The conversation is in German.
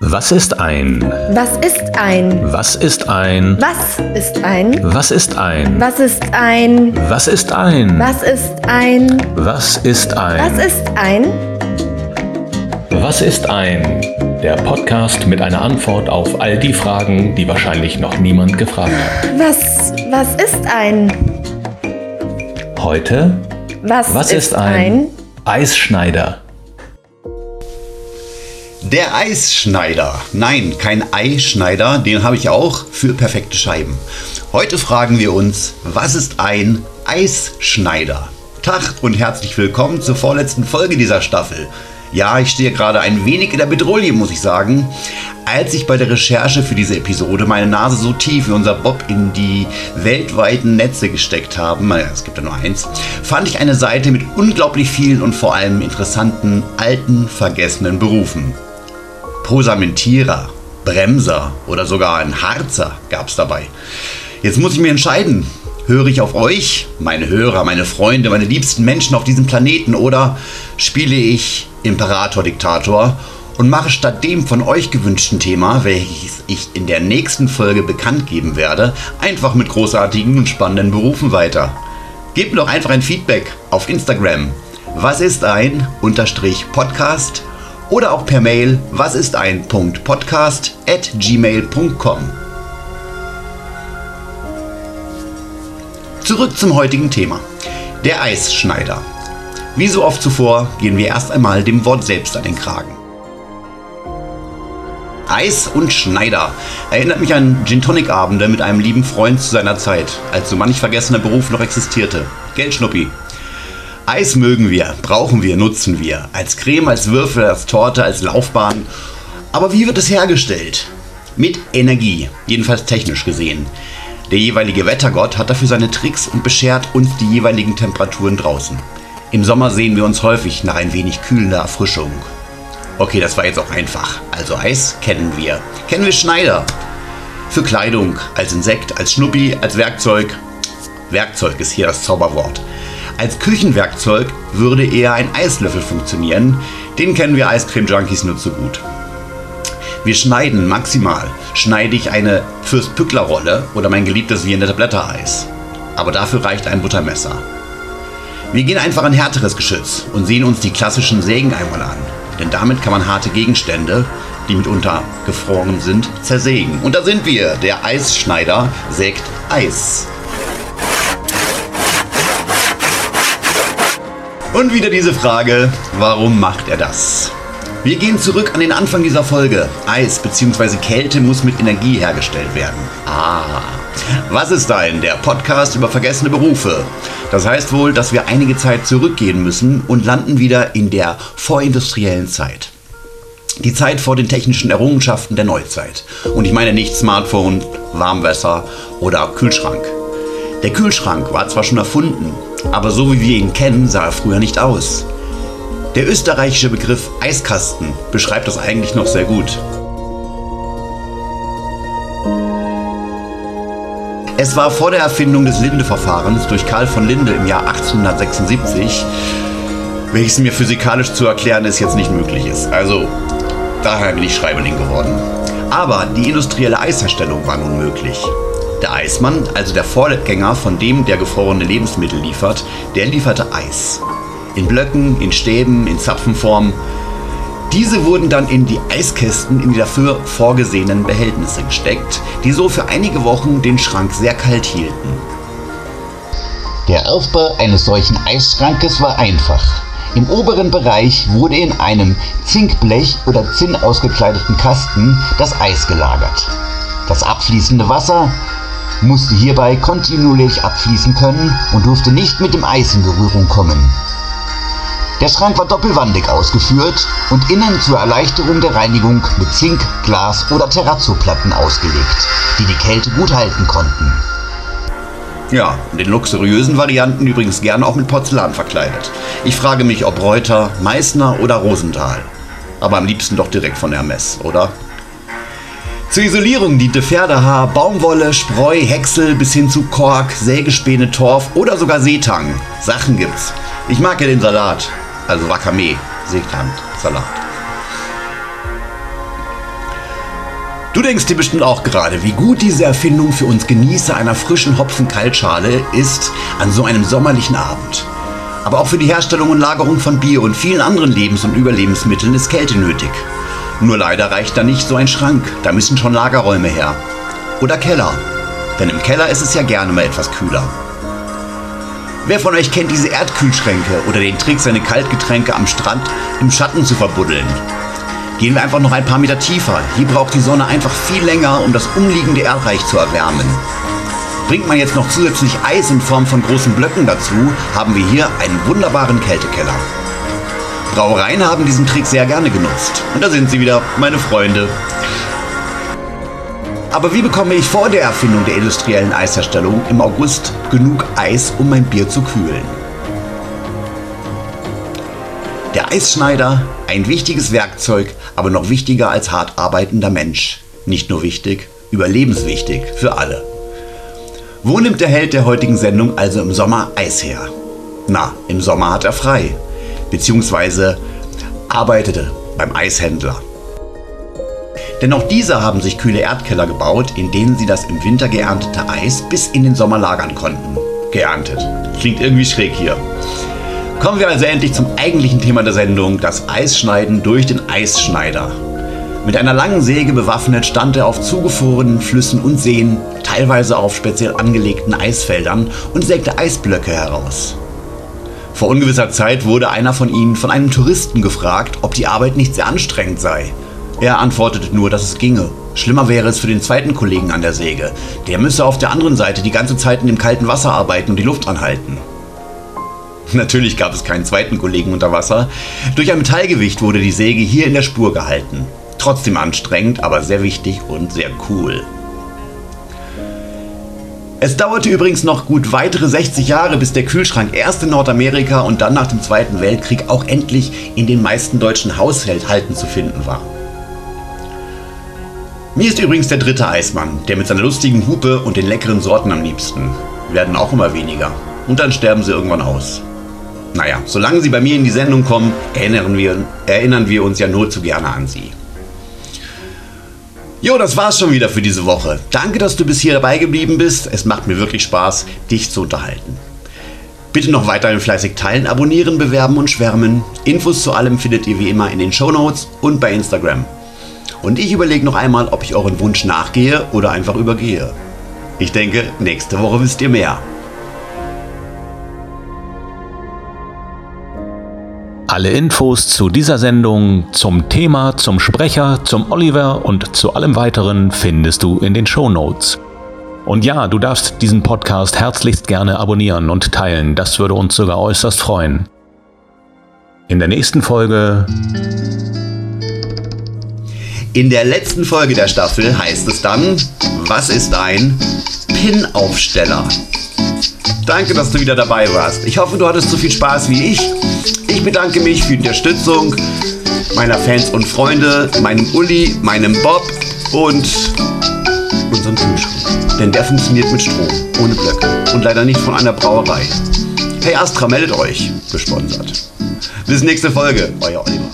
Was ist ein? Was ist ein? Was ist ein? Was ist ein? Was ist ein? Was ist ein? Was ist ein? Was ist ein? Was ist ein? Was ist ein? Was ist ein? Der Podcast mit einer Antwort auf all die Fragen, die wahrscheinlich noch niemand gefragt hat. Was, was ist ein? Heute? Was, Was ist ein Eisschneider? Der Eisschneider. Nein, kein Eischneider, den habe ich auch für perfekte Scheiben. Heute fragen wir uns, was ist ein Eisschneider? Tag und herzlich willkommen zur vorletzten Folge dieser Staffel. Ja, ich stehe gerade ein wenig in der Bedrohung, muss ich sagen. Als ich bei der Recherche für diese Episode meine Nase so tief wie unser Bob in die weltweiten Netze gesteckt habe, naja, es gibt ja nur eins, fand ich eine Seite mit unglaublich vielen und vor allem interessanten, alten, vergessenen Berufen. Posamentierer, Bremser oder sogar ein Harzer gab es dabei. Jetzt muss ich mir entscheiden. Höre ich auf euch, meine Hörer, meine Freunde, meine liebsten Menschen auf diesem Planeten oder spiele ich Imperator Diktator und mache statt dem von euch gewünschten Thema, welches ich in der nächsten Folge bekannt geben werde, einfach mit großartigen und spannenden Berufen weiter. Gebt mir doch einfach ein Feedback auf Instagram. Was ist ein Unterstrich Podcast oder auch per Mail was ist ein Podcast at gmail.com. Zurück zum heutigen Thema. Der Eisschneider. Wie so oft zuvor gehen wir erst einmal dem Wort selbst an den Kragen. Eis und Schneider erinnert mich an Gin Tonic Abende mit einem lieben Freund zu seiner Zeit, als so manch vergessener Beruf noch existierte. Geldschnuppi. Eis mögen wir, brauchen wir, nutzen wir. Als Creme, als Würfel, als Torte, als Laufbahn. Aber wie wird es hergestellt? Mit Energie, jedenfalls technisch gesehen. Der jeweilige Wettergott hat dafür seine Tricks und beschert uns die jeweiligen Temperaturen draußen. Im Sommer sehen wir uns häufig nach ein wenig kühlender Erfrischung. Okay, das war jetzt auch einfach. Also Eis kennen wir. Kennen wir Schneider. Für Kleidung, als Insekt, als Schnuppi, als Werkzeug. Werkzeug ist hier das Zauberwort. Als Küchenwerkzeug würde eher ein Eislöffel funktionieren. Den kennen wir Eiscreme-Junkies nur zu gut. Wir schneiden maximal. Schneide ich eine Fürst-Pückler-Rolle oder mein geliebtes Viennette Blättereis. Aber dafür reicht ein Buttermesser. Wir gehen einfach an härteres Geschütz und sehen uns die klassischen Sägen einmal an. Denn damit kann man harte Gegenstände, die mitunter gefroren sind, zersägen. Und da sind wir. Der Eisschneider sägt Eis. Und wieder diese Frage, warum macht er das? Wir gehen zurück an den Anfang dieser Folge. Eis bzw. Kälte muss mit Energie hergestellt werden. Ah, was ist ein der Podcast über vergessene Berufe? Das heißt wohl, dass wir einige Zeit zurückgehen müssen und landen wieder in der vorindustriellen Zeit. Die Zeit vor den technischen Errungenschaften der Neuzeit. Und ich meine nicht Smartphone, Warmwasser oder Kühlschrank. Der Kühlschrank war zwar schon erfunden, aber so wie wir ihn kennen, sah er früher nicht aus. Der österreichische Begriff Eiskasten beschreibt das eigentlich noch sehr gut. Es war vor der Erfindung des Linde-Verfahrens durch Karl von Linde im Jahr 1876, welches mir physikalisch zu erklären ist, jetzt nicht möglich ist. Also, daher bin ich Schreiberling geworden. Aber die industrielle Eisherstellung war nun möglich. Der Eismann, also der Vorgänger von dem, der gefrorene Lebensmittel liefert, der lieferte Eis. In Blöcken, in Stäben, in Zapfenform. Diese wurden dann in die Eiskästen in die dafür vorgesehenen Behältnisse gesteckt, die so für einige Wochen den Schrank sehr kalt hielten. Der Aufbau eines solchen Eisschrankes war einfach. Im oberen Bereich wurde in einem Zinkblech oder Zinn ausgekleideten Kasten das Eis gelagert. Das abfließende Wasser musste hierbei kontinuierlich abfließen können und durfte nicht mit dem Eis in Berührung kommen. Der Schrank war doppelwandig ausgeführt und innen zur Erleichterung der Reinigung mit Zink, Glas oder Terrazzoplatten ausgelegt, die die Kälte gut halten konnten. Ja, in den luxuriösen Varianten übrigens gerne auch mit Porzellan verkleidet. Ich frage mich, ob Reuter, Meißner oder Rosenthal. Aber am liebsten doch direkt von Hermes, oder? Zur Isolierung diente Pferdehaar, Baumwolle, Spreu, Häcksel bis hin zu Kork, Sägespäne, Torf oder sogar Seetang. Sachen gibt's. Ich mag ja den Salat, also Wakame, Seetang, Salat. Du denkst dir bestimmt auch gerade, wie gut diese Erfindung für uns Genießer einer frischen Hopfen-Kaltschale ist an so einem sommerlichen Abend. Aber auch für die Herstellung und Lagerung von Bier und vielen anderen Lebens- und Überlebensmitteln ist Kälte nötig. Nur leider reicht da nicht so ein Schrank, da müssen schon Lagerräume her. Oder Keller, denn im Keller ist es ja gerne mal etwas kühler. Wer von euch kennt diese Erdkühlschränke oder den Trick, seine Kaltgetränke am Strand im Schatten zu verbuddeln? Gehen wir einfach noch ein paar Meter tiefer. Hier braucht die Sonne einfach viel länger, um das umliegende Erdreich zu erwärmen. Bringt man jetzt noch zusätzlich Eis in Form von großen Blöcken dazu, haben wir hier einen wunderbaren Kältekeller. Brauereien haben diesen Trick sehr gerne genutzt. Und da sind sie wieder, meine Freunde. Aber wie bekomme ich vor der Erfindung der industriellen Eisherstellung im August genug Eis, um mein Bier zu kühlen? Der Eisschneider, ein wichtiges Werkzeug, aber noch wichtiger als hart arbeitender Mensch. Nicht nur wichtig, überlebenswichtig für alle. Wo nimmt der Held der heutigen Sendung also im Sommer Eis her? Na, im Sommer hat er frei, beziehungsweise arbeitete beim Eishändler. Denn auch diese haben sich kühle Erdkeller gebaut, in denen sie das im Winter geerntete Eis bis in den Sommer lagern konnten. Geerntet. Klingt irgendwie schräg hier. Kommen wir also endlich zum eigentlichen Thema der Sendung, das Eisschneiden durch den Eisschneider. Mit einer langen Säge bewaffnet stand er auf zugefrorenen Flüssen und Seen, teilweise auf speziell angelegten Eisfeldern und sägte Eisblöcke heraus. Vor ungewisser Zeit wurde einer von ihnen von einem Touristen gefragt, ob die Arbeit nicht sehr anstrengend sei. Er antwortete nur, dass es ginge. Schlimmer wäre es für den zweiten Kollegen an der Säge. Der müsse auf der anderen Seite die ganze Zeit in dem kalten Wasser arbeiten und die Luft anhalten. Natürlich gab es keinen zweiten Kollegen unter Wasser. Durch ein Metallgewicht wurde die Säge hier in der Spur gehalten. Trotzdem anstrengend, aber sehr wichtig und sehr cool. Es dauerte übrigens noch gut weitere 60 Jahre, bis der Kühlschrank erst in Nordamerika und dann nach dem Zweiten Weltkrieg auch endlich in den meisten deutschen Haushalten zu finden war. Mir ist übrigens der dritte Eismann, der mit seiner lustigen Hupe und den leckeren Sorten am liebsten. Werden auch immer weniger. Und dann sterben sie irgendwann aus. Naja, solange sie bei mir in die Sendung kommen, erinnern wir, erinnern wir uns ja nur zu gerne an sie. Jo, das war's schon wieder für diese Woche. Danke, dass du bis hier dabei geblieben bist. Es macht mir wirklich Spaß, dich zu unterhalten. Bitte noch weiterhin fleißig teilen, abonnieren, bewerben und schwärmen. Infos zu allem findet ihr wie immer in den Show Notes und bei Instagram. Und ich überlege noch einmal, ob ich euren Wunsch nachgehe oder einfach übergehe. Ich denke, nächste Woche wisst ihr mehr. Alle Infos zu dieser Sendung, zum Thema, zum Sprecher, zum Oliver und zu allem weiteren findest du in den Show Notes. Und ja, du darfst diesen Podcast herzlichst gerne abonnieren und teilen, das würde uns sogar äußerst freuen. In der nächsten Folge. In der letzten Folge der Staffel heißt es dann, was ist ein Pin-Aufsteller? Danke, dass du wieder dabei warst. Ich hoffe, du hattest so viel Spaß wie ich. Ich bedanke mich für die Unterstützung meiner Fans und Freunde, meinem Uli, meinem Bob und unserem Kühlschrank. Denn der funktioniert mit Strom, ohne Blöcke und leider nicht von einer Brauerei. Hey Astra, meldet euch, gesponsert. Bis nächste Folge, euer Oliver.